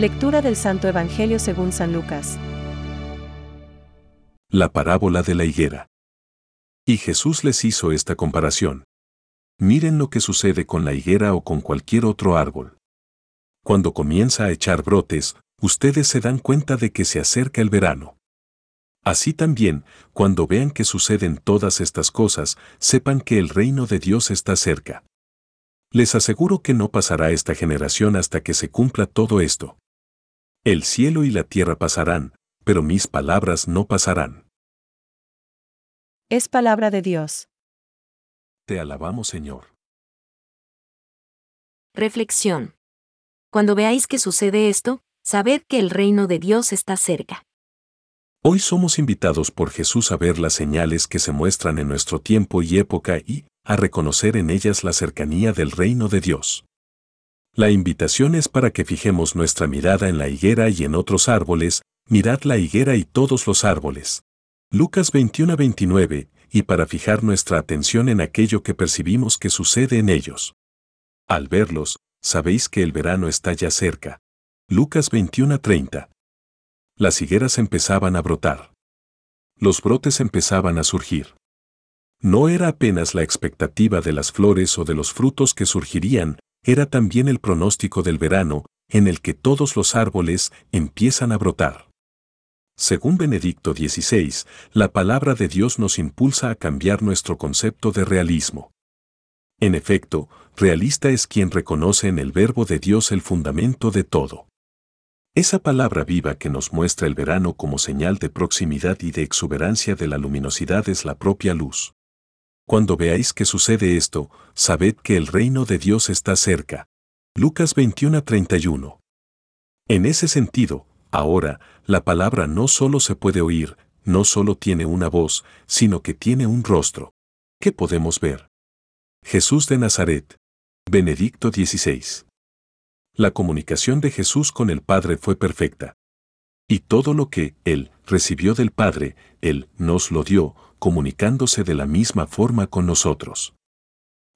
Lectura del Santo Evangelio según San Lucas. La parábola de la higuera. Y Jesús les hizo esta comparación. Miren lo que sucede con la higuera o con cualquier otro árbol. Cuando comienza a echar brotes, ustedes se dan cuenta de que se acerca el verano. Así también, cuando vean que suceden todas estas cosas, sepan que el reino de Dios está cerca. Les aseguro que no pasará esta generación hasta que se cumpla todo esto. El cielo y la tierra pasarán, pero mis palabras no pasarán. Es palabra de Dios. Te alabamos, Señor. Reflexión. Cuando veáis que sucede esto, sabed que el reino de Dios está cerca. Hoy somos invitados por Jesús a ver las señales que se muestran en nuestro tiempo y época y a reconocer en ellas la cercanía del reino de Dios. La invitación es para que fijemos nuestra mirada en la higuera y en otros árboles, mirad la higuera y todos los árboles. Lucas 21-29, y para fijar nuestra atención en aquello que percibimos que sucede en ellos. Al verlos, sabéis que el verano está ya cerca. Lucas 21-30. Las higueras empezaban a brotar. Los brotes empezaban a surgir. No era apenas la expectativa de las flores o de los frutos que surgirían, era también el pronóstico del verano, en el que todos los árboles empiezan a brotar. Según Benedicto XVI, la palabra de Dios nos impulsa a cambiar nuestro concepto de realismo. En efecto, realista es quien reconoce en el verbo de Dios el fundamento de todo. Esa palabra viva que nos muestra el verano como señal de proximidad y de exuberancia de la luminosidad es la propia luz. Cuando veáis que sucede esto, sabed que el reino de Dios está cerca. Lucas 21:31. En ese sentido, ahora, la palabra no solo se puede oír, no solo tiene una voz, sino que tiene un rostro. ¿Qué podemos ver? Jesús de Nazaret. Benedicto XVI. La comunicación de Jesús con el Padre fue perfecta. Y todo lo que Él recibió del Padre, Él nos lo dio, comunicándose de la misma forma con nosotros.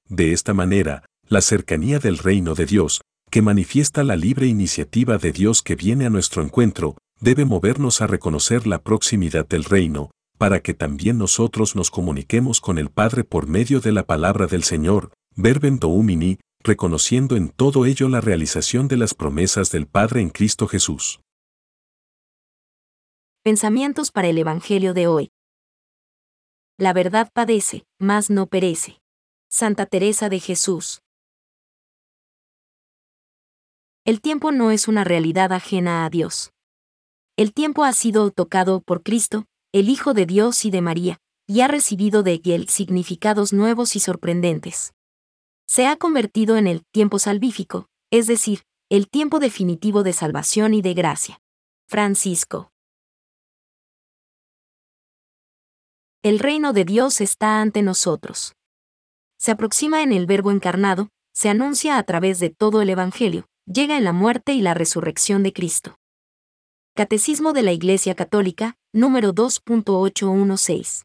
De esta manera, la cercanía del reino de Dios, que manifiesta la libre iniciativa de Dios que viene a nuestro encuentro, debe movernos a reconocer la proximidad del reino, para que también nosotros nos comuniquemos con el Padre por medio de la palabra del Señor, verbem domini, reconociendo en todo ello la realización de las promesas del Padre en Cristo Jesús. Pensamientos para el Evangelio de hoy. La verdad padece, mas no perece. Santa Teresa de Jesús. El tiempo no es una realidad ajena a Dios. El tiempo ha sido tocado por Cristo, el Hijo de Dios y de María, y ha recibido de él significados nuevos y sorprendentes. Se ha convertido en el tiempo salvífico, es decir, el tiempo definitivo de salvación y de gracia. Francisco. El reino de Dios está ante nosotros. Se aproxima en el Verbo encarnado, se anuncia a través de todo el Evangelio, llega en la muerte y la resurrección de Cristo. Catecismo de la Iglesia Católica, número 2.816.